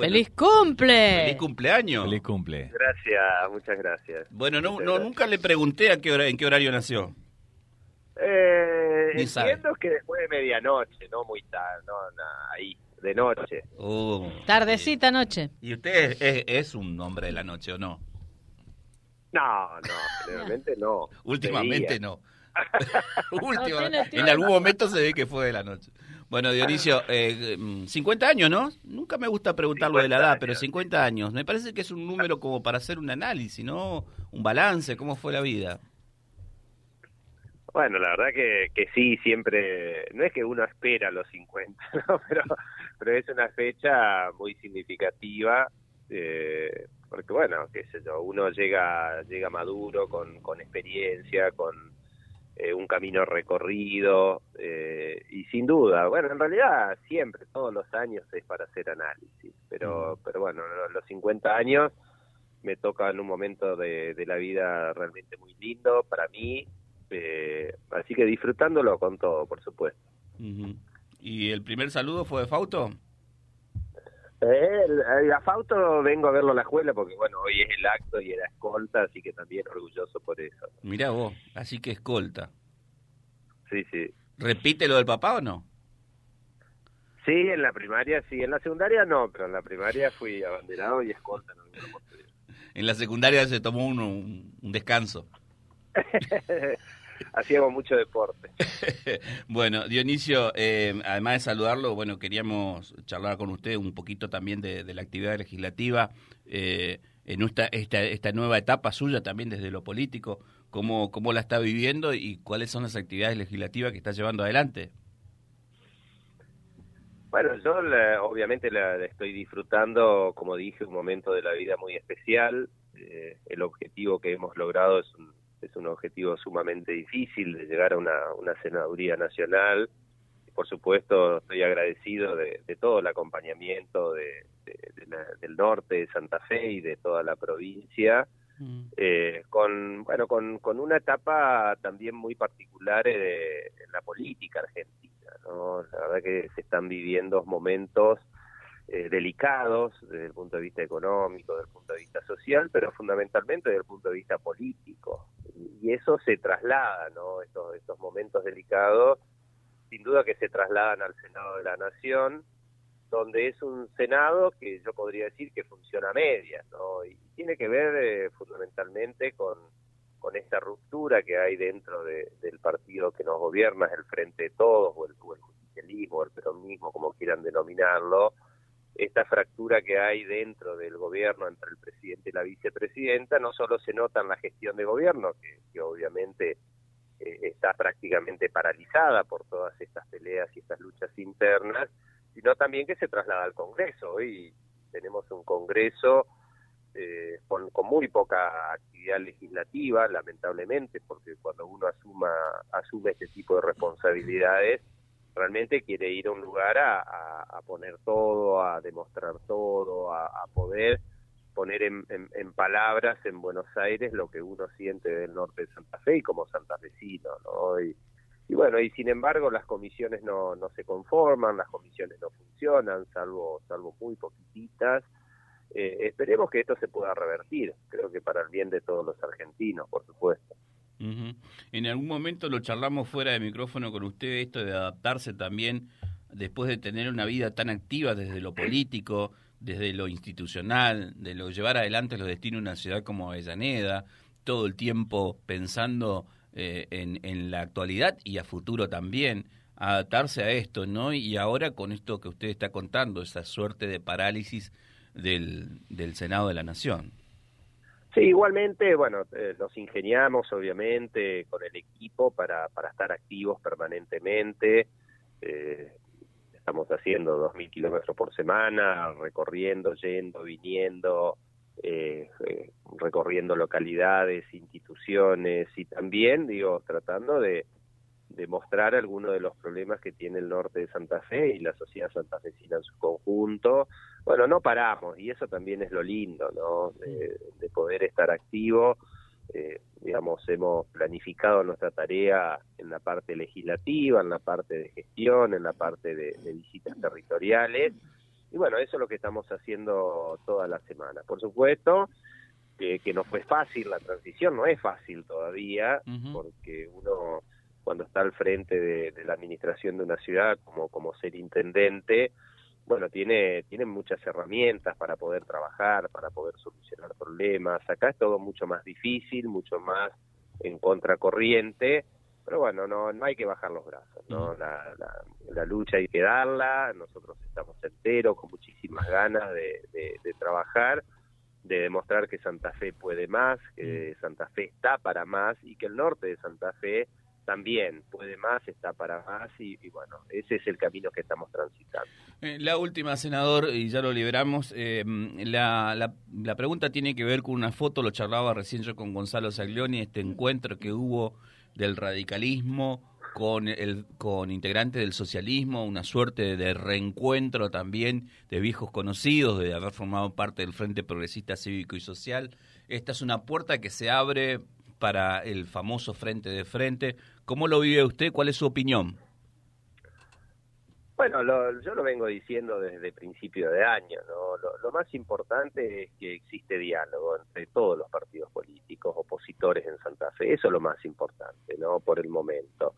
¡Feliz cumple! ¡Feliz cumpleaños! Feliz cumple. Gracias, muchas gracias. Bueno, no, Muchas no gracias. nunca le pregunté a qué hora, en qué horario nació. Eh, Ni sabe. entiendo que después de medianoche, no muy tarde, no, no, ahí, de noche. Uh, Tardecita noche. ¿Y usted es, es- es un hombre de la noche o no? No, no, generalmente no. Últimamente no. En algún momento se ve que fue de la noche. Bueno, Dionisio, eh, mm, 50 años, ¿no? Nunca me gusta preguntar lo de la 50 edad, años. pero 50 años. Me parece que es un número como para hacer un análisis, ¿no? Un balance, ¿cómo fue la vida? Bueno, la verdad que, que sí, siempre, no es que uno espera los 50, ¿no? pero, pero es una fecha muy significativa, eh, porque bueno, qué sé yo, uno llega, llega maduro, con, con experiencia, con eh, un camino recorrido, eh, y sin duda, bueno, en realidad siempre, todos los años es para hacer análisis, pero, pero bueno, lo- los 50 años me toca en un momento de, de la vida realmente muy lindo para mí, eh, así que disfrutándolo con todo, por supuesto. ¿Y el primer saludo fue de Fausto? Eh, el, el Afauto vengo a verlo a la escuela porque, bueno, hoy es el acto y era escolta, así que también orgulloso por eso. Mirá vos, así que escolta. Sí, sí. ¿Repite lo del papá o no? Sí, en la primaria sí, en la secundaria no, pero en la primaria fui abanderado y escolta. oportunidad. En la secundaria se tomó uno, un, un descanso. Hacíamos mucho deporte. Bueno, Dionisio, eh, además de saludarlo, bueno, queríamos charlar con usted un poquito también de, de la actividad legislativa eh, en esta, esta, esta nueva etapa suya también desde lo político, cómo, cómo la está viviendo y cuáles son las actividades legislativas que está llevando adelante. Bueno, yo la- obviamente la, la estoy disfrutando, como dije, un momento de la vida muy especial. Eh, el objetivo que hemos logrado es un, es un objetivo sumamente difícil de llegar a una, una senaduría nacional. Por supuesto, estoy agradecido de, de todo el acompañamiento de, la- del norte de Santa Fe y de toda la provincia. Eh, con bueno con, con una etapa también muy particular eh, en la política argentina no la verdad que se están viviendo momentos eh, delicados desde el punto de vista económico desde el punto de vista social pero fundamentalmente desde el punto de vista político eso se traslada no estos estos momentos delicados sin duda que se trasladan al Senado de la Nación donde es un Senado que yo podría decir que funciona a medias, ¿no? Y tiene que ver eh, fundamentalmente con, con esta ruptura que hay dentro de- del partido que nos gobierna, el Frente de Todos, o el, o el justicialismo, o el peronismo, como quieran denominarlo, esta fractura que hay dentro del gobierno entre el presidente y la vicepresidenta, no solo se nota en la gestión de gobierno, que, obviamente eh, está prácticamente paralizada por todas estas peleas y estas luchas internas, sino también que se traslada al Congreso. Hoy tenemos un Congreso eh, con, con muy poca actividad legislativa, lamentablemente, porque cuando uno asuma, asume este tipo de responsabilidades, realmente quiere ir a un lugar a, poner todo, a demostrar todo, a, poder poner en, en- palabras en Buenos Aires lo que uno siente del norte de Santa Fe y como santafesino, ¿no? Y, y bueno, y sin embargo las comisiones no, no se conforman, las comisiones no funcionan, salvo, salvo muy poquititas. Eh, esperemos que esto se pueda revertir, creo que para el bien de todos los argentinos, por supuesto. En algún momento lo charlamos fuera de micrófono con usted, esto de adaptarse también después de tener una vida tan activa desde lo político, desde lo institucional, de lo llevar adelante los destinos de una ciudad como Avellaneda, todo el tiempo pensando eh, en, en la actualidad y a futuro también, adaptarse a esto, ¿no? Y ahora con esto que usted está contando, esa suerte de parálisis del, del Senado de la Nación. Sí, igualmente, bueno, eh, nos ingeniamos obviamente con el equipo para, para estar activos permanentemente. Eh, estamos haciendo 2.000 kilómetros por semana, recorriendo, yendo, viniendo, eh, eh, recorriendo localidades, instituciones y también, digo, tratando de, de mostrar algunos de los problemas que tiene el norte de Santa Fe y la sociedad santafesina en su conjunto. Bueno, no paramos y eso también es lo lindo, ¿no? De, de poder estar activo. Eh, digamos, hemos planificado nuestra tarea en la parte legislativa, en la parte de gestión, en la parte de, de visitas territoriales Y bueno, eso es lo que estamos haciendo toda la semana. Por supuesto que, que no fue fácil, la transición no es fácil todavía, porque uno cuando está al frente de, la administración de una ciudad como, como ser intendente, bueno, tiene, tiene muchas herramientas para poder trabajar, para poder solucionar problemas. Acá es todo mucho más difícil, mucho más en contracorriente, pero bueno, no, no hay que bajar los brazos, ¿no? La, la, lucha hay que darla, nosotros estamos enteros, con muchísimas ganas de, de, trabajar, de demostrar que Santa Fe puede más, que Santa Fe está para más y que el norte de Santa Fe también puede más, está para más y, bueno, ese es el camino que estamos transitando. Eh, la última, senador, y ya lo liberamos, eh, la, la, la, pregunta tiene que ver con una foto, lo charlaba recién yo con Gonzalo Saglioni, este encuentro que hubo del radicalismo con, el, con integrantes del socialismo, una suerte de reencuentro también de viejos conocidos, de haber formado parte del Frente Progresista Cívico y Social. Esta es una puerta que se abre para el famoso Frente de Frente. ¿Cómo lo vive usted? ¿Cuál es su opinión? Bueno, yo lo vengo diciendo desde principio de año. ¿no? Lo, más importante es que existe diálogo entre todos los partidos políticos opositores en Santa Fe. Eso es lo más importante, ¿no? Por el momento.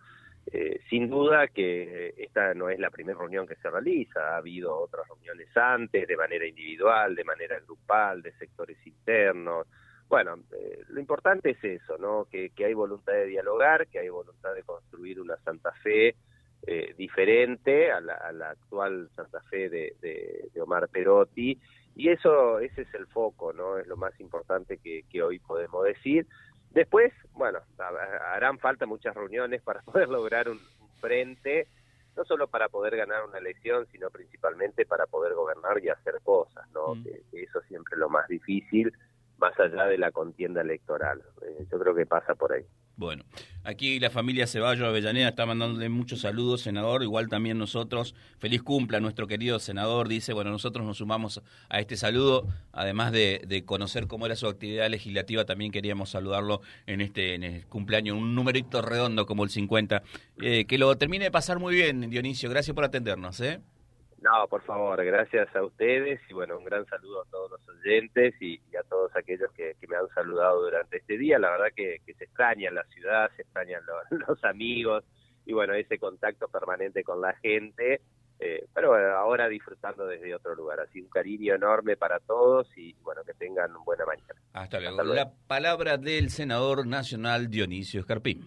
Eh, sin duda que esta no es la primera reunión que se realiza. Ha habido otras reuniones antes, de manera individual, de manera grupal, de sectores internos. Bueno, eh, lo importante es eso, ¿no? Que, que hay voluntad de dialogar, que hay voluntad de construir una Santa Fe eh, diferente a la, actual Santa Fe de, Omar Perotti. Y eso ese es el foco no es lo más importante que, hoy podemos decir. Después bueno harán falta muchas reuniones para poder lograr un, frente no solo para poder ganar una elección sino principalmente para poder gobernar y hacer cosas no mm. que, eso siempre es lo más difícil más allá de la contienda electoral eh, yo creo que pasa por ahí bueno, aquí la familia Ceballos Avellaneda está mandándole muchos saludos, senador, igual también nosotros. Feliz cumple a nuestro querido senador, dice, bueno, nosotros nos sumamos a este saludo, además de, conocer cómo era su actividad legislativa, también queríamos saludarlo en este en el cumpleaños, un numerito redondo como el 50. Eh, que lo termine de pasar muy bien, Dionisio, gracias por atendernos. ¿eh? No, por favor, gracias a ustedes y bueno, un gran saludo a todos los oyentes y, a todos aquellos que, me han saludado durante este día. La verdad que, se extraña la ciudad, se extrañan los, amigos y bueno, ese contacto permanente con la gente, eh, pero ahora disfrutando desde otro lugar. Así un cariño enorme para todos y bueno, que tengan buena mañana. Hasta luego. La palabra del senador nacional Dionisio Escarpín.